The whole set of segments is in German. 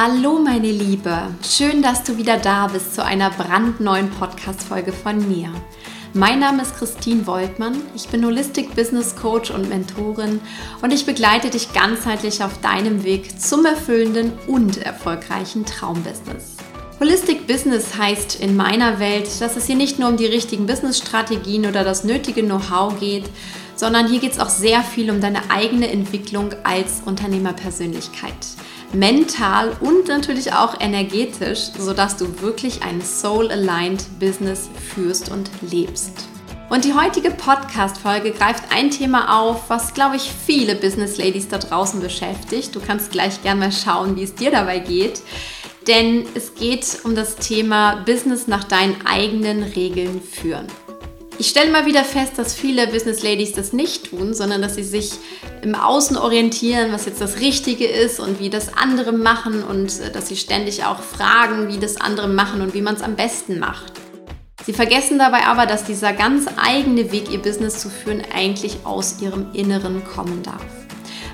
Hallo meine Liebe, schön, dass du wieder da bist zu einer brandneuen Podcast-Folge von mir. Mein Name ist Christine Woltmann, ich bin Holistic Business Coach und Mentorin und ich begleite dich ganzheitlich auf deinem Weg zum erfüllenden und erfolgreichen Traumbusiness. Holistic Business heißt in meiner Welt, dass es hier nicht nur um die richtigen Business-Strategien oder das nötige Know-how geht, sondern hier geht es auch sehr viel um deine eigene Entwicklung als Unternehmerpersönlichkeit. Mental und natürlich auch energetisch, sodass du wirklich ein soul-aligned Business führst und lebst. Und die heutige Podcast-Folge greift ein Thema auf, was, glaube ich, viele Business Ladies da draußen beschäftigt. Du kannst gleich gerne mal schauen, wie es dir dabei geht denn es geht um das Thema Business nach deinen eigenen Regeln führen. Ich stelle mal wieder fest, dass viele Business Ladies das nicht tun, sondern dass sie sich im Außen orientieren, was jetzt das Richtige ist und wie das andere machen und äh, dass sie ständig auch fragen, wie das andere machen und wie man es am besten macht. Sie vergessen dabei aber, dass dieser ganz eigene Weg, ihr Business zu führen, eigentlich aus ihrem Inneren kommen darf.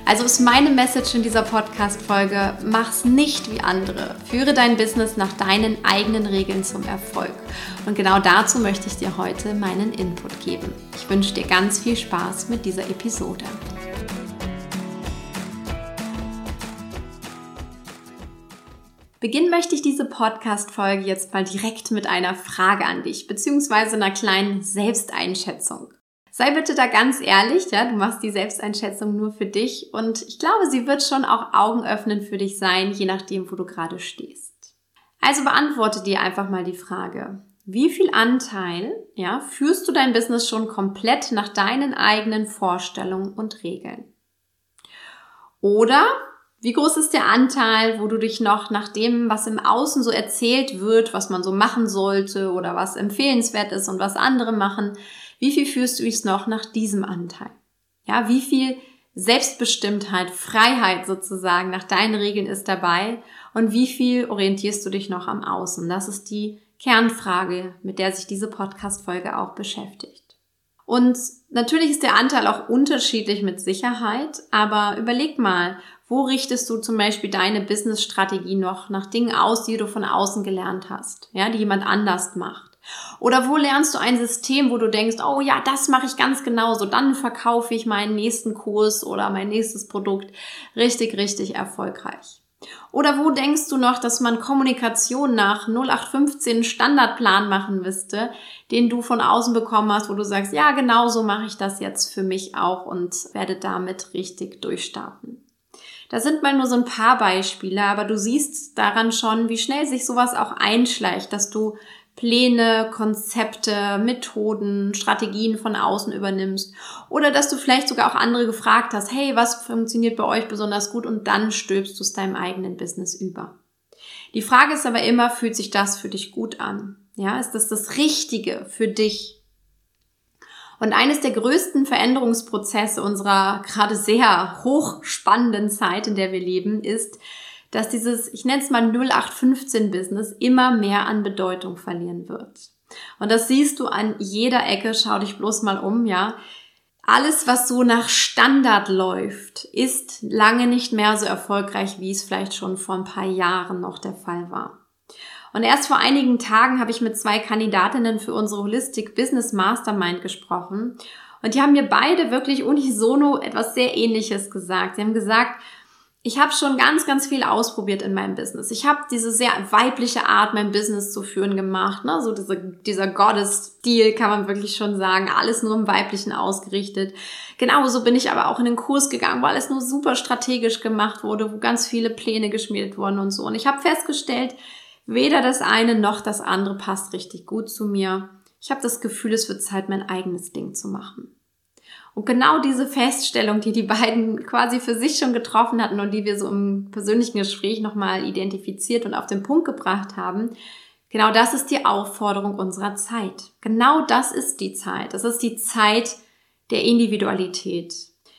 Also ist meine Message in dieser Podcast-Folge, mach's nicht wie andere. Führe dein Business nach deinen eigenen Regeln zum Erfolg. Und genau dazu möchte ich dir heute meinen Input geben. Ich wünsche dir ganz viel Spaß mit dieser Episode. Beginnen möchte ich diese Podcast-Folge jetzt mal direkt mit einer Frage an dich, beziehungsweise einer kleinen Selbsteinschätzung. Sei bitte da ganz ehrlich, ja, du machst die Selbsteinschätzung nur für dich und ich glaube, sie wird schon auch Augen öffnen für dich sein, je nachdem, wo du gerade stehst. Also beantworte dir einfach mal die Frage, wie viel Anteil, ja, führst du dein Business schon komplett nach deinen eigenen Vorstellungen und Regeln? Oder wie groß ist der Anteil, wo du dich noch nach dem, was im Außen so erzählt wird, was man so machen sollte oder was empfehlenswert ist und was andere machen, wie viel führst du es noch nach diesem Anteil? Ja, wie viel Selbstbestimmtheit, Freiheit sozusagen nach deinen Regeln ist dabei und wie viel orientierst du dich noch am Außen? Das ist die Kernfrage, mit der sich diese Podcast-Folge auch beschäftigt. Und natürlich ist der Anteil auch unterschiedlich mit Sicherheit, aber überleg mal, wo richtest du zum Beispiel deine Business-Strategie noch nach Dingen aus, die du von außen gelernt hast, ja, die jemand anders macht? Oder wo lernst du ein System, wo du denkst, oh ja, das mache ich ganz genauso, dann verkaufe ich meinen nächsten Kurs oder mein nächstes Produkt richtig, richtig erfolgreich. Oder wo denkst du noch, dass man Kommunikation nach 0815 Standardplan machen müsste, den du von außen bekommen hast, wo du sagst, ja, genau so mache ich das jetzt für mich auch und werde damit richtig durchstarten. Das sind mal nur so ein paar Beispiele, aber du siehst daran schon, wie schnell sich sowas auch einschleicht, dass du Pläne, Konzepte, Methoden, Strategien von außen übernimmst oder dass du vielleicht sogar auch andere gefragt hast, hey, was funktioniert bei euch besonders gut und dann stülpst du es deinem eigenen Business über. Die Frage ist aber immer, fühlt sich das für dich gut an? Ja, ist das das Richtige für dich? Und eines der größten Veränderungsprozesse unserer gerade sehr hochspannenden Zeit, in der wir leben, ist, dass dieses, ich nenne es mal 0815-Business immer mehr an Bedeutung verlieren wird. Und das siehst du an jeder Ecke, schau dich bloß mal um, ja. Alles, was so nach Standard läuft, ist lange nicht mehr so erfolgreich, wie es vielleicht schon vor ein paar Jahren noch der Fall war. Und erst vor einigen Tagen habe ich mit zwei Kandidatinnen für unsere Holistic Business Mastermind gesprochen. Und die haben mir beide wirklich unisono etwas sehr Ähnliches gesagt. Sie haben gesagt, ich habe schon ganz, ganz viel ausprobiert in meinem Business. Ich habe diese sehr weibliche Art, mein Business zu führen gemacht. Ne? So diese, dieser Goddess-Stil kann man wirklich schon sagen. Alles nur im Weiblichen ausgerichtet. Genauso bin ich aber auch in den Kurs gegangen, wo alles nur super strategisch gemacht wurde, wo ganz viele Pläne geschmiedet wurden und so. Und ich habe festgestellt, weder das eine noch das andere passt richtig gut zu mir. Ich habe das Gefühl, es wird Zeit, mein eigenes Ding zu machen. Und genau diese Feststellung, die die beiden quasi für sich schon getroffen hatten und die wir so im persönlichen Gespräch nochmal identifiziert und auf den Punkt gebracht haben, genau das ist die Aufforderung unserer Zeit. Genau das ist die Zeit. Das ist die Zeit der Individualität.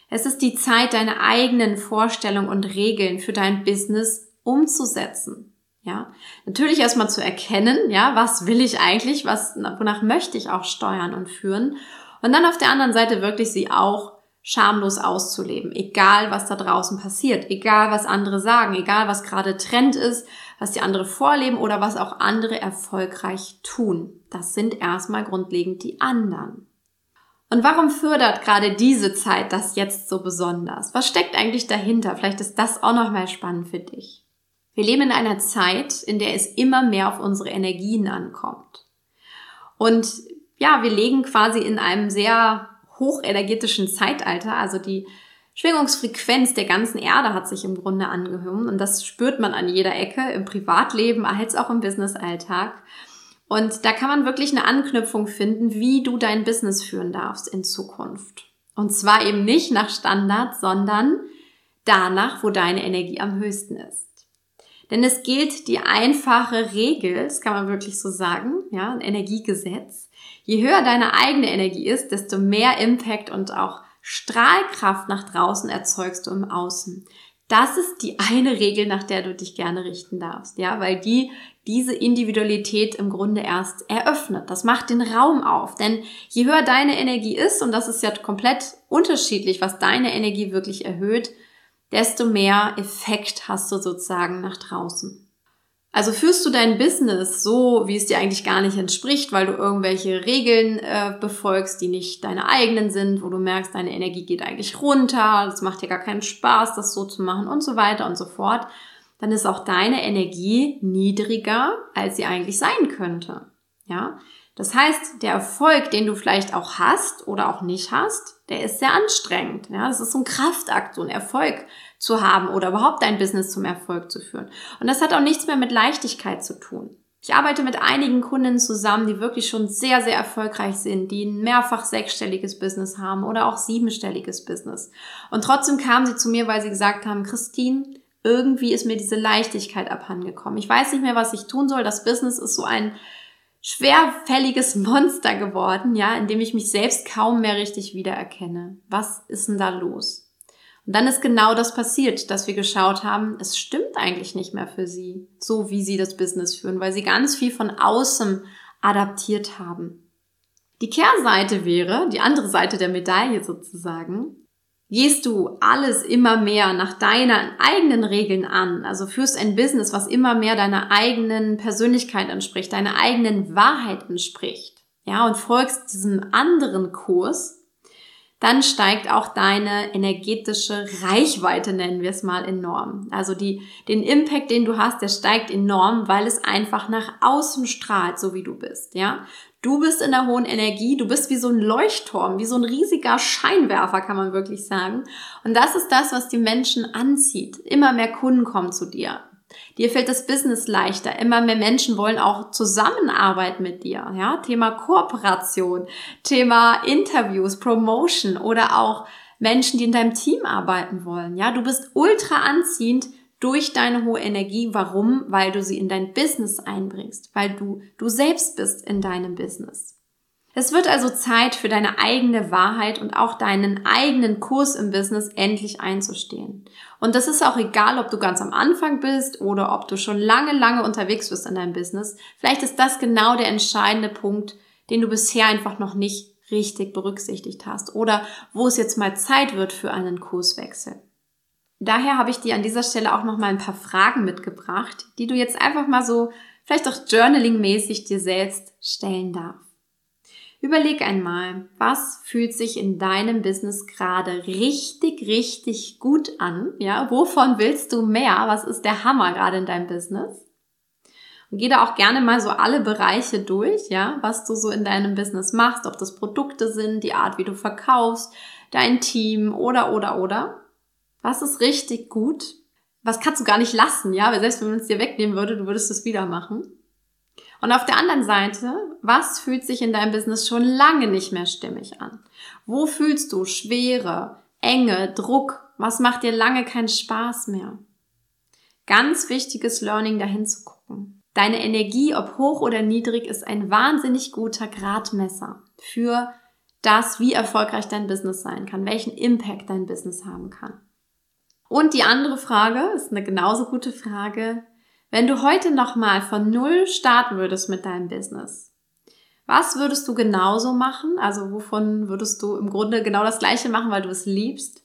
Es ist die Zeit, deine eigenen Vorstellungen und Regeln für dein Business umzusetzen. Ja, natürlich erstmal zu erkennen, ja, was will ich eigentlich, was, wonach möchte ich auch steuern und führen und dann auf der anderen Seite wirklich sie auch schamlos auszuleben, egal was da draußen passiert, egal was andere sagen, egal was gerade Trend ist, was die andere vorleben oder was auch andere erfolgreich tun. Das sind erstmal grundlegend die anderen. Und warum fördert gerade diese Zeit das jetzt so besonders? Was steckt eigentlich dahinter? Vielleicht ist das auch nochmal spannend für dich. Wir leben in einer Zeit, in der es immer mehr auf unsere Energien ankommt. Und ja, wir legen quasi in einem sehr hochenergetischen Zeitalter. Also die Schwingungsfrequenz der ganzen Erde hat sich im Grunde angehoben und das spürt man an jeder Ecke, im Privatleben als auch im Businessalltag. Und da kann man wirklich eine Anknüpfung finden, wie du dein Business führen darfst in Zukunft. Und zwar eben nicht nach Standard, sondern danach, wo deine Energie am höchsten ist. Denn es gilt die einfache Regel, das kann man wirklich so sagen, ja, ein Energiegesetz. Je höher deine eigene Energie ist, desto mehr Impact und auch Strahlkraft nach draußen erzeugst du im Außen. Das ist die eine Regel, nach der du dich gerne richten darfst, ja, weil die diese Individualität im Grunde erst eröffnet. Das macht den Raum auf, denn je höher deine Energie ist, und das ist ja komplett unterschiedlich, was deine Energie wirklich erhöht, desto mehr Effekt hast du sozusagen nach draußen. Also führst du dein Business so, wie es dir eigentlich gar nicht entspricht, weil du irgendwelche Regeln äh, befolgst, die nicht deine eigenen sind, wo du merkst, deine Energie geht eigentlich runter, es macht dir gar keinen Spaß, das so zu machen und so weiter und so fort, dann ist auch deine Energie niedriger, als sie eigentlich sein könnte. Ja? Das heißt, der Erfolg, den du vielleicht auch hast oder auch nicht hast, der ist sehr anstrengend. Ja, das ist so ein Kraftakt, so ein Erfolg zu haben oder überhaupt dein Business zum Erfolg zu führen. Und das hat auch nichts mehr mit Leichtigkeit zu tun. Ich arbeite mit einigen Kunden zusammen, die wirklich schon sehr, sehr erfolgreich sind, die ein mehrfach sechsstelliges Business haben oder auch siebenstelliges Business. Und trotzdem kamen sie zu mir, weil sie gesagt haben, Christine, irgendwie ist mir diese Leichtigkeit abhandengekommen. Ich weiß nicht mehr, was ich tun soll. Das Business ist so ein schwerfälliges Monster geworden, ja, in dem ich mich selbst kaum mehr richtig wiedererkenne. Was ist denn da los? Und dann ist genau das passiert, dass wir geschaut haben, es stimmt eigentlich nicht mehr für sie, so wie sie das Business führen, weil sie ganz viel von außen adaptiert haben. Die Kehrseite wäre, die andere Seite der Medaille sozusagen, Gehst du alles immer mehr nach deinen eigenen Regeln an, also führst ein Business, was immer mehr deiner eigenen Persönlichkeit entspricht, deiner eigenen Wahrheit entspricht, ja, und folgst diesem anderen Kurs, dann steigt auch deine energetische Reichweite, nennen wir es mal, enorm. Also die, den Impact, den du hast, der steigt enorm, weil es einfach nach außen strahlt, so wie du bist, ja. Du bist in der hohen Energie, du bist wie so ein Leuchtturm, wie so ein riesiger Scheinwerfer, kann man wirklich sagen. Und das ist das, was die Menschen anzieht. Immer mehr Kunden kommen zu dir. Dir fällt das Business leichter. Immer mehr Menschen wollen auch Zusammenarbeit mit dir. Ja, Thema Kooperation, Thema Interviews, Promotion oder auch Menschen, die in deinem Team arbeiten wollen. Ja, du bist ultra anziehend durch deine hohe Energie. Warum? Weil du sie in dein Business einbringst, weil du du selbst bist in deinem Business. Es wird also Zeit für deine eigene Wahrheit und auch deinen eigenen Kurs im Business endlich einzustehen. Und das ist auch egal, ob du ganz am Anfang bist oder ob du schon lange, lange unterwegs bist in deinem Business. Vielleicht ist das genau der entscheidende Punkt, den du bisher einfach noch nicht richtig berücksichtigt hast oder wo es jetzt mal Zeit wird für einen Kurswechsel. Daher habe ich dir an dieser Stelle auch noch mal ein paar Fragen mitgebracht, die du jetzt einfach mal so vielleicht auch journaling-mäßig dir selbst stellen darfst. Überleg einmal, was fühlt sich in deinem Business gerade richtig, richtig gut an? Ja, wovon willst du mehr? Was ist der Hammer gerade in deinem Business? Und geh da auch gerne mal so alle Bereiche durch, ja, was du so in deinem Business machst, ob das Produkte sind, die Art, wie du verkaufst, dein Team oder, oder, oder. Was ist richtig gut? Was kannst du gar nicht lassen, ja? Weil selbst wenn man es dir wegnehmen würde, du würdest es wieder machen. Und auf der anderen Seite, was fühlt sich in deinem Business schon lange nicht mehr stimmig an? Wo fühlst du Schwere, Enge, Druck? Was macht dir lange keinen Spaß mehr? Ganz wichtiges Learning dahin zu gucken. Deine Energie, ob hoch oder niedrig, ist ein wahnsinnig guter Gradmesser für das, wie erfolgreich dein Business sein kann, welchen Impact dein Business haben kann. Und die andere Frage ist eine genauso gute Frage. Wenn du heute nochmal von Null starten würdest mit deinem Business, Was würdest du genauso machen? Also wovon würdest du im Grunde genau das Gleiche machen, weil du es liebst?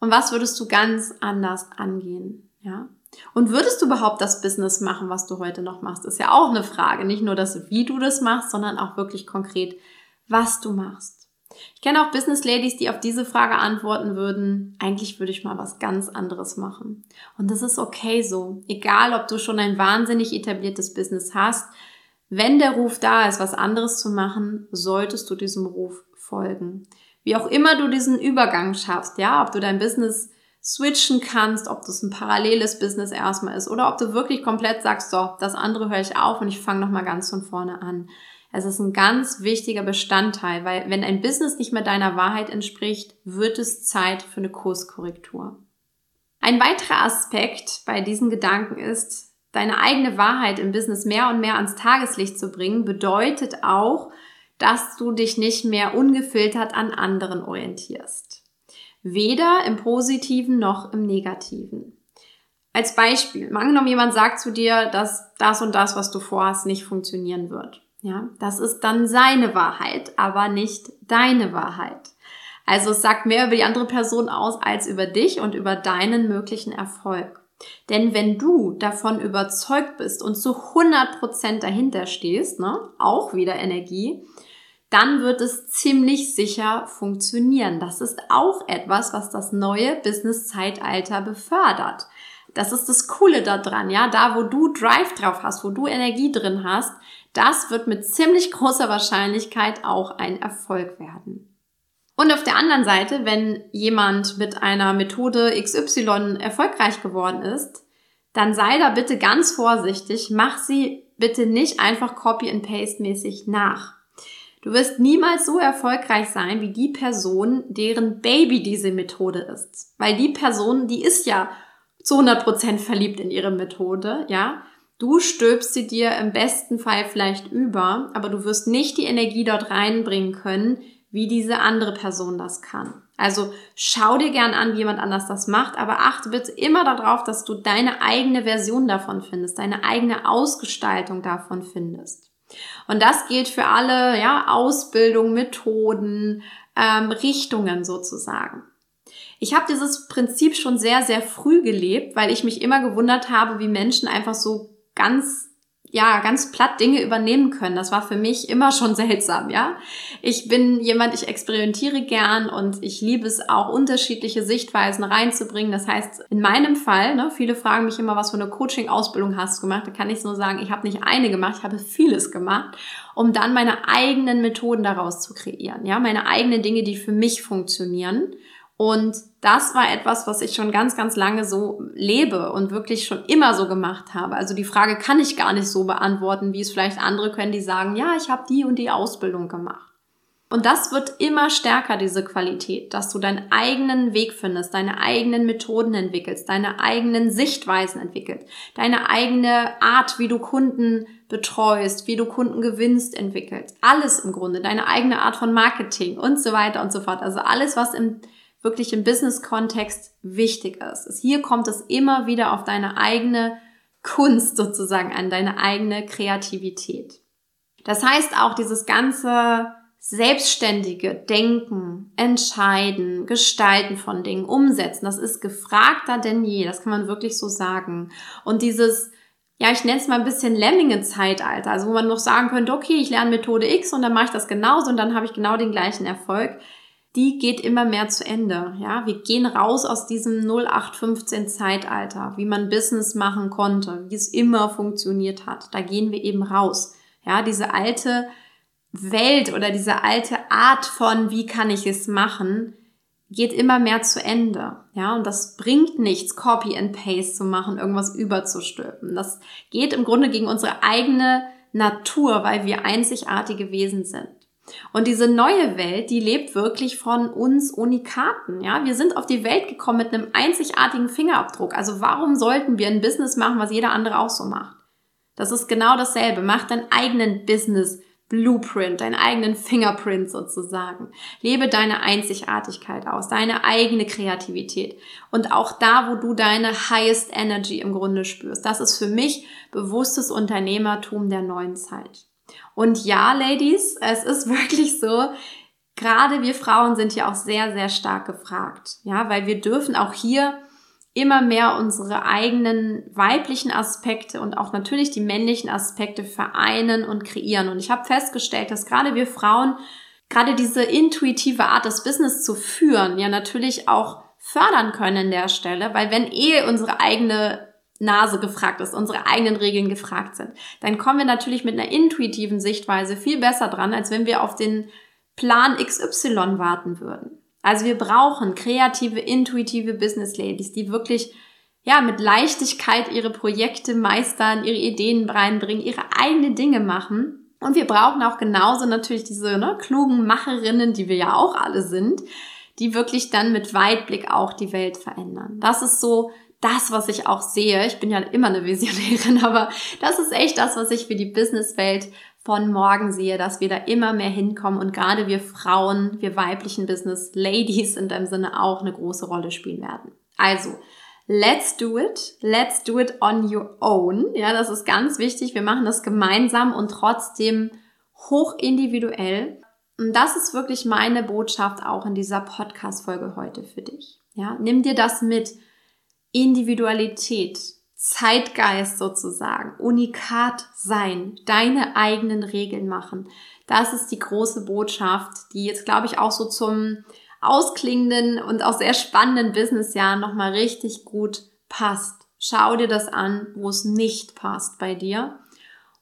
Und was würdest du ganz anders angehen? Ja? Und würdest du überhaupt das Business machen, was du heute noch machst? Ist ja auch eine Frage. Nicht nur das, wie du das machst, sondern auch wirklich konkret, was du machst. Ich kenne auch Business Ladies, die auf diese Frage antworten würden, eigentlich würde ich mal was ganz anderes machen. Und das ist okay so. Egal, ob du schon ein wahnsinnig etabliertes Business hast, wenn der Ruf da ist, was anderes zu machen, solltest du diesem Ruf folgen. Wie auch immer du diesen Übergang schaffst, ja, ob du dein Business switchen kannst, ob das ein paralleles Business erstmal ist oder ob du wirklich komplett sagst, so, das andere höre ich auf und ich fange nochmal ganz von vorne an. Es ist ein ganz wichtiger Bestandteil, weil wenn ein Business nicht mehr deiner Wahrheit entspricht, wird es Zeit für eine Kurskorrektur. Ein weiterer Aspekt bei diesen Gedanken ist, deine eigene Wahrheit im Business mehr und mehr ans Tageslicht zu bringen, bedeutet auch, dass du dich nicht mehr ungefiltert an anderen orientierst. Weder im positiven noch im negativen. Als Beispiel, angenommen, jemand sagt zu dir, dass das und das, was du vorhast, nicht funktionieren wird. Ja, das ist dann seine Wahrheit, aber nicht deine Wahrheit. Also es sagt mehr über die andere Person aus als über dich und über deinen möglichen Erfolg. Denn wenn du davon überzeugt bist und zu 100% dahinter stehst, ne, auch wieder Energie, dann wird es ziemlich sicher funktionieren. Das ist auch etwas, was das neue Business-Zeitalter befördert. Das ist das Coole daran, ja, da wo du Drive drauf hast, wo du Energie drin hast, das wird mit ziemlich großer Wahrscheinlichkeit auch ein Erfolg werden. Und auf der anderen Seite, wenn jemand mit einer Methode XY erfolgreich geworden ist, dann sei da bitte ganz vorsichtig, mach sie bitte nicht einfach Copy and Paste mäßig nach. Du wirst niemals so erfolgreich sein wie die Person, deren Baby diese Methode ist. Weil die Person, die ist ja zu 100% verliebt in ihre Methode, ja. Du stülpst sie dir im besten Fall vielleicht über, aber du wirst nicht die Energie dort reinbringen können, wie diese andere Person das kann. Also schau dir gern an, wie jemand anders das macht, aber achte bitte immer darauf, dass du deine eigene Version davon findest, deine eigene Ausgestaltung davon findest. Und das gilt für alle, ja, Ausbildung, Methoden, ähm, Richtungen sozusagen. Ich habe dieses Prinzip schon sehr, sehr früh gelebt, weil ich mich immer gewundert habe, wie Menschen einfach so ganz ja, ganz platt Dinge übernehmen können. Das war für mich immer schon seltsam, ja. Ich bin jemand, ich experimentiere gern und ich liebe es auch, unterschiedliche Sichtweisen reinzubringen. Das heißt, in meinem Fall, ne, viele fragen mich immer, was für eine Coaching-Ausbildung hast du gemacht? Da kann ich nur sagen, ich habe nicht eine gemacht, ich habe vieles gemacht, um dann meine eigenen Methoden daraus zu kreieren, ja, meine eigenen Dinge, die für mich funktionieren. Und das war etwas, was ich schon ganz, ganz lange so lebe und wirklich schon immer so gemacht habe. Also die Frage kann ich gar nicht so beantworten, wie es vielleicht andere können, die sagen, ja, ich habe die und die Ausbildung gemacht. Und das wird immer stärker, diese Qualität, dass du deinen eigenen Weg findest, deine eigenen Methoden entwickelst, deine eigenen Sichtweisen entwickelst, deine eigene Art, wie du Kunden betreust, wie du Kunden gewinnst, entwickelst. Alles im Grunde, deine eigene Art von Marketing und so weiter und so fort. Also alles, was im wirklich im Business-Kontext wichtig ist. Hier kommt es immer wieder auf deine eigene Kunst sozusagen an, deine eigene Kreativität. Das heißt auch dieses ganze selbstständige Denken, Entscheiden, Gestalten von Dingen, Umsetzen, das ist gefragter denn je, das kann man wirklich so sagen. Und dieses ja, ich nenne es mal ein bisschen Lemminge-Zeitalter, also wo man noch sagen könnte, okay, ich lerne Methode X und dann mache ich das genauso und dann habe ich genau den gleichen Erfolg die geht immer mehr zu Ende. Ja, wir gehen raus aus diesem 0815 Zeitalter, wie man Business machen konnte, wie es immer funktioniert hat. Da gehen wir eben raus. Ja, diese alte Welt oder diese alte Art von, wie kann ich es machen, geht immer mehr zu Ende. Ja, und das bringt nichts, Copy and Paste zu machen, irgendwas überzustülpen. Das geht im Grunde gegen unsere eigene Natur, weil wir einzigartige Wesen sind. Und diese neue Welt, die lebt wirklich von uns Unikaten. Ja, wir sind auf die Welt gekommen mit einem einzigartigen Fingerabdruck. Also warum sollten wir ein Business machen, was jeder andere auch so macht? Das ist genau dasselbe. Mach deinen eigenen Business Blueprint, deinen eigenen Fingerprint sozusagen. Lebe deine Einzigartigkeit aus, deine eigene Kreativität. Und auch da, wo du deine highest energy im Grunde spürst. Das ist für mich bewusstes Unternehmertum der neuen Zeit. Und ja, Ladies, es ist wirklich so, gerade wir Frauen sind hier auch sehr, sehr stark gefragt. Ja, weil wir dürfen auch hier immer mehr unsere eigenen weiblichen Aspekte und auch natürlich die männlichen Aspekte vereinen und kreieren. Und ich habe festgestellt, dass gerade wir Frauen gerade diese intuitive Art, das Business zu führen, ja natürlich auch fördern können an der Stelle, weil wenn eh unsere eigene Nase gefragt ist, unsere eigenen Regeln gefragt sind, dann kommen wir natürlich mit einer intuitiven Sichtweise viel besser dran, als wenn wir auf den Plan XY warten würden. Also wir brauchen kreative, intuitive Business Ladies, die wirklich ja mit Leichtigkeit ihre Projekte meistern, ihre Ideen reinbringen, ihre eigenen Dinge machen. Und wir brauchen auch genauso natürlich diese ne, klugen Macherinnen, die wir ja auch alle sind, die wirklich dann mit Weitblick auch die Welt verändern. Das ist so das, was ich auch sehe. Ich bin ja immer eine Visionärin, aber das ist echt das, was ich für die Businesswelt von morgen sehe, dass wir da immer mehr hinkommen und gerade wir Frauen, wir weiblichen Business Ladies in dem Sinne auch eine große Rolle spielen werden. Also, let's do it. Let's do it on your own. Ja, das ist ganz wichtig. Wir machen das gemeinsam und trotzdem hoch individuell. Und das ist wirklich meine Botschaft auch in dieser Podcast-Folge heute für dich. Ja, nimm dir das mit. Individualität, Zeitgeist sozusagen, unikat sein, deine eigenen Regeln machen. Das ist die große Botschaft, die jetzt, glaube ich, auch so zum ausklingenden und auch sehr spannenden Businessjahr nochmal richtig gut passt. Schau dir das an, wo es nicht passt bei dir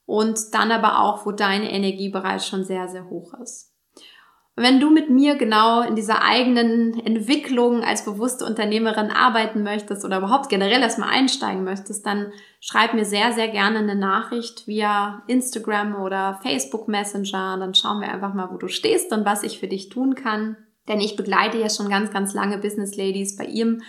und dann aber auch, wo deine Energie bereits schon sehr, sehr hoch ist. Und wenn du mit mir genau in dieser eigenen Entwicklung als bewusste Unternehmerin arbeiten möchtest oder überhaupt generell erstmal einsteigen möchtest, dann schreib mir sehr, sehr gerne eine Nachricht via Instagram oder Facebook Messenger. Dann schauen wir einfach mal, wo du stehst und was ich für dich tun kann. Denn ich begleite ja schon ganz, ganz lange Business Ladies bei ihrem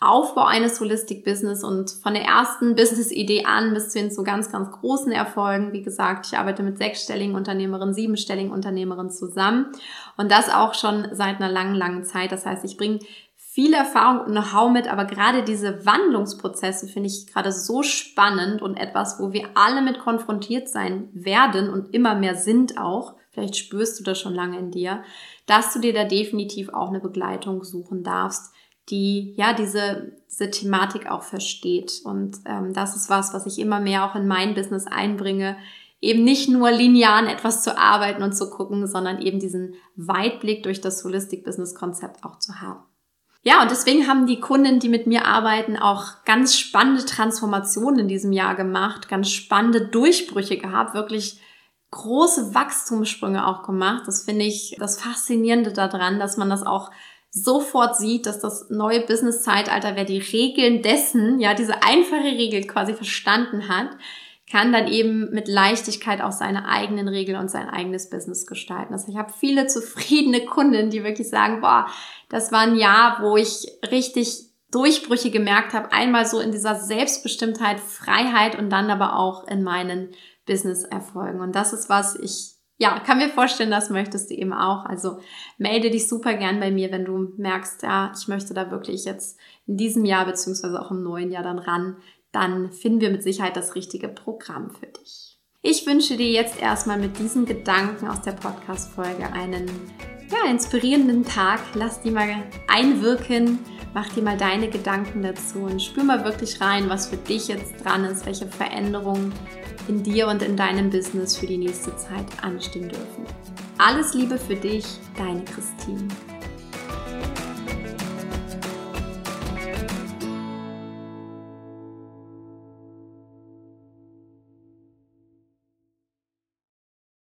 Aufbau eines Holistic Business und von der ersten Business-Idee an bis hin zu ganz, ganz großen Erfolgen. Wie gesagt, ich arbeite mit sechsstelligen Unternehmerinnen, siebenstelligen Unternehmerinnen zusammen und das auch schon seit einer langen, langen Zeit. Das heißt, ich bringe viel Erfahrung und Know-how mit, aber gerade diese Wandlungsprozesse finde ich gerade so spannend und etwas, wo wir alle mit konfrontiert sein werden und immer mehr sind auch. Vielleicht spürst du das schon lange in dir, dass du dir da definitiv auch eine Begleitung suchen darfst die ja diese, diese Thematik auch versteht. Und ähm, das ist was, was ich immer mehr auch in mein Business einbringe, eben nicht nur linear an etwas zu arbeiten und zu gucken, sondern eben diesen Weitblick durch das Holistic Business Konzept auch zu haben. Ja, und deswegen haben die Kunden, die mit mir arbeiten, auch ganz spannende Transformationen in diesem Jahr gemacht, ganz spannende Durchbrüche gehabt, wirklich große Wachstumssprünge auch gemacht. Das finde ich das Faszinierende daran, dass man das auch sofort sieht, dass das neue Business-Zeitalter, wer die Regeln dessen, ja, diese einfache Regel quasi verstanden hat, kann dann eben mit Leichtigkeit auch seine eigenen Regeln und sein eigenes Business gestalten. Also ich habe viele zufriedene Kunden, die wirklich sagen, boah, das war ein Jahr, wo ich richtig Durchbrüche gemerkt habe. Einmal so in dieser Selbstbestimmtheit, Freiheit und dann aber auch in meinen Business-Erfolgen. Und das ist was ich ja, kann mir vorstellen, das möchtest du eben auch. Also melde dich super gern bei mir, wenn du merkst, ja, ich möchte da wirklich jetzt in diesem Jahr beziehungsweise auch im neuen Jahr dann ran. Dann finden wir mit Sicherheit das richtige Programm für dich. Ich wünsche dir jetzt erstmal mit diesen Gedanken aus der Podcast-Folge einen ja, inspirierenden Tag. Lass die mal einwirken. Mach dir mal deine Gedanken dazu und spür mal wirklich rein, was für dich jetzt dran ist, welche Veränderungen in dir und in deinem Business für die nächste Zeit anstehen dürfen. Alles Liebe für dich, deine Christine.